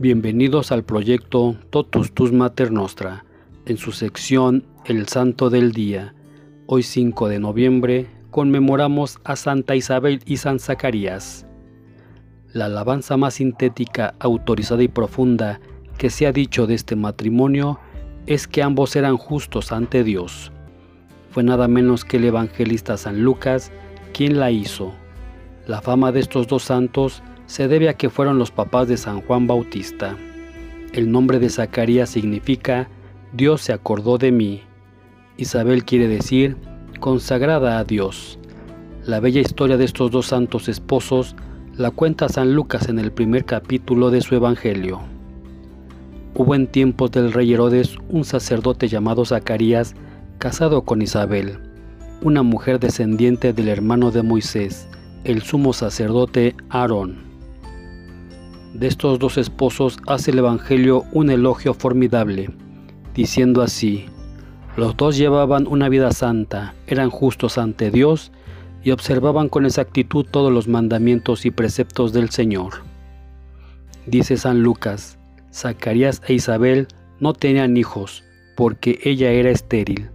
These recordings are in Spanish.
Bienvenidos al proyecto Totus Tus Mater Nostra, en su sección El Santo del Día. Hoy 5 de noviembre conmemoramos a Santa Isabel y San Zacarías. La alabanza más sintética, autorizada y profunda que se ha dicho de este matrimonio es que ambos eran justos ante Dios. Fue nada menos que el evangelista San Lucas quien la hizo. La fama de estos dos santos se debe a que fueron los papás de San Juan Bautista. El nombre de Zacarías significa Dios se acordó de mí. Isabel quiere decir consagrada a Dios. La bella historia de estos dos santos esposos la cuenta San Lucas en el primer capítulo de su Evangelio. Hubo en tiempos del rey Herodes un sacerdote llamado Zacarías casado con Isabel, una mujer descendiente del hermano de Moisés, el sumo sacerdote Aarón. De estos dos esposos hace el Evangelio un elogio formidable, diciendo así, los dos llevaban una vida santa, eran justos ante Dios y observaban con exactitud todos los mandamientos y preceptos del Señor. Dice San Lucas, Zacarías e Isabel no tenían hijos, porque ella era estéril.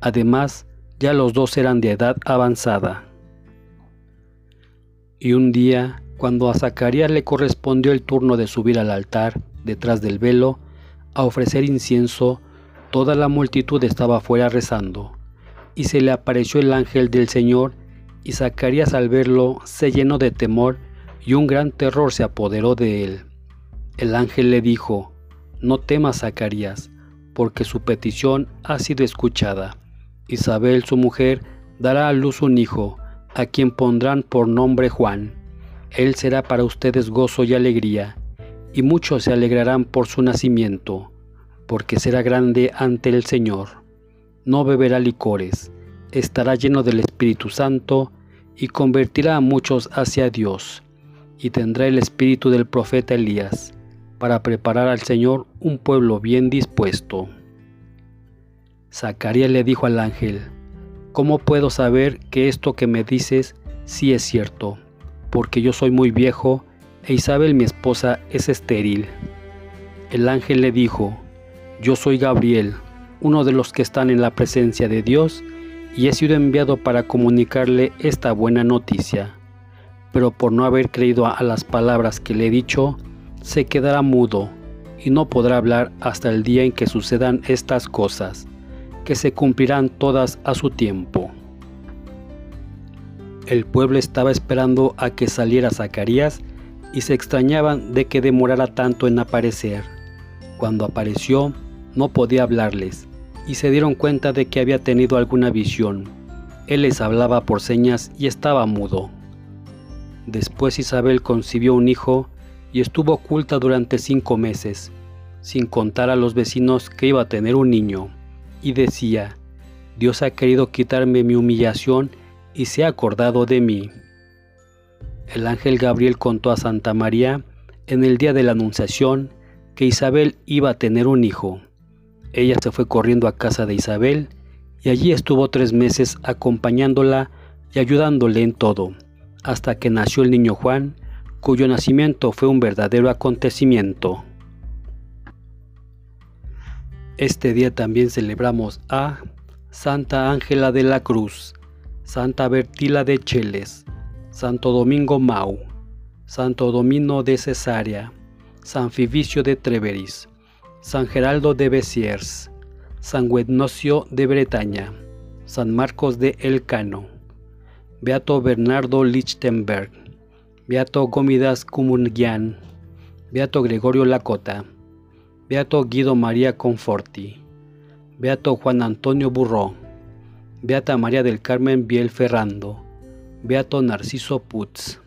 Además, ya los dos eran de edad avanzada. Y un día cuando a Zacarías le correspondió el turno de subir al altar, detrás del velo, a ofrecer incienso, toda la multitud estaba fuera rezando, y se le apareció el ángel del Señor, y Zacarías al verlo se llenó de temor, y un gran terror se apoderó de él. El ángel le dijo, No temas, Zacarías, porque su petición ha sido escuchada. Isabel, su mujer, dará a luz un hijo, a quien pondrán por nombre Juan él será para ustedes gozo y alegría, y muchos se alegrarán por su nacimiento, porque será grande ante el Señor. No beberá licores, estará lleno del Espíritu Santo, y convertirá a muchos hacia Dios, y tendrá el espíritu del profeta Elías, para preparar al Señor un pueblo bien dispuesto. Zacarías le dijo al ángel, ¿Cómo puedo saber que esto que me dices sí es cierto? Porque yo soy muy viejo e Isabel mi esposa es estéril. El ángel le dijo, yo soy Gabriel, uno de los que están en la presencia de Dios, y he sido enviado para comunicarle esta buena noticia. Pero por no haber creído a las palabras que le he dicho, se quedará mudo y no podrá hablar hasta el día en que sucedan estas cosas, que se cumplirán todas a su tiempo. El pueblo estaba esperando a que saliera Zacarías y se extrañaban de que demorara tanto en aparecer. Cuando apareció, no podía hablarles y se dieron cuenta de que había tenido alguna visión. Él les hablaba por señas y estaba mudo. Después Isabel concibió un hijo y estuvo oculta durante cinco meses, sin contar a los vecinos que iba a tener un niño, y decía, Dios ha querido quitarme mi humillación y se ha acordado de mí. El ángel Gabriel contó a Santa María en el día de la Anunciación que Isabel iba a tener un hijo. Ella se fue corriendo a casa de Isabel y allí estuvo tres meses acompañándola y ayudándole en todo, hasta que nació el niño Juan, cuyo nacimiento fue un verdadero acontecimiento. Este día también celebramos a Santa Ángela de la Cruz, Santa Bertila de Cheles, Santo Domingo Mau, Santo Domino de Cesarea, San Fivicio de Treveris, San Geraldo de Besiers, San Guednocio de Bretaña, San Marcos de Elcano, Beato Bernardo Lichtenberg, Beato Gómidas Cumungian, Beato Gregorio Lacota, Beato Guido María Conforti, Beato Juan Antonio Burró, Beata María del Carmen Biel Ferrando, Beato Narciso Putz.